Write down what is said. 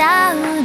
ダ。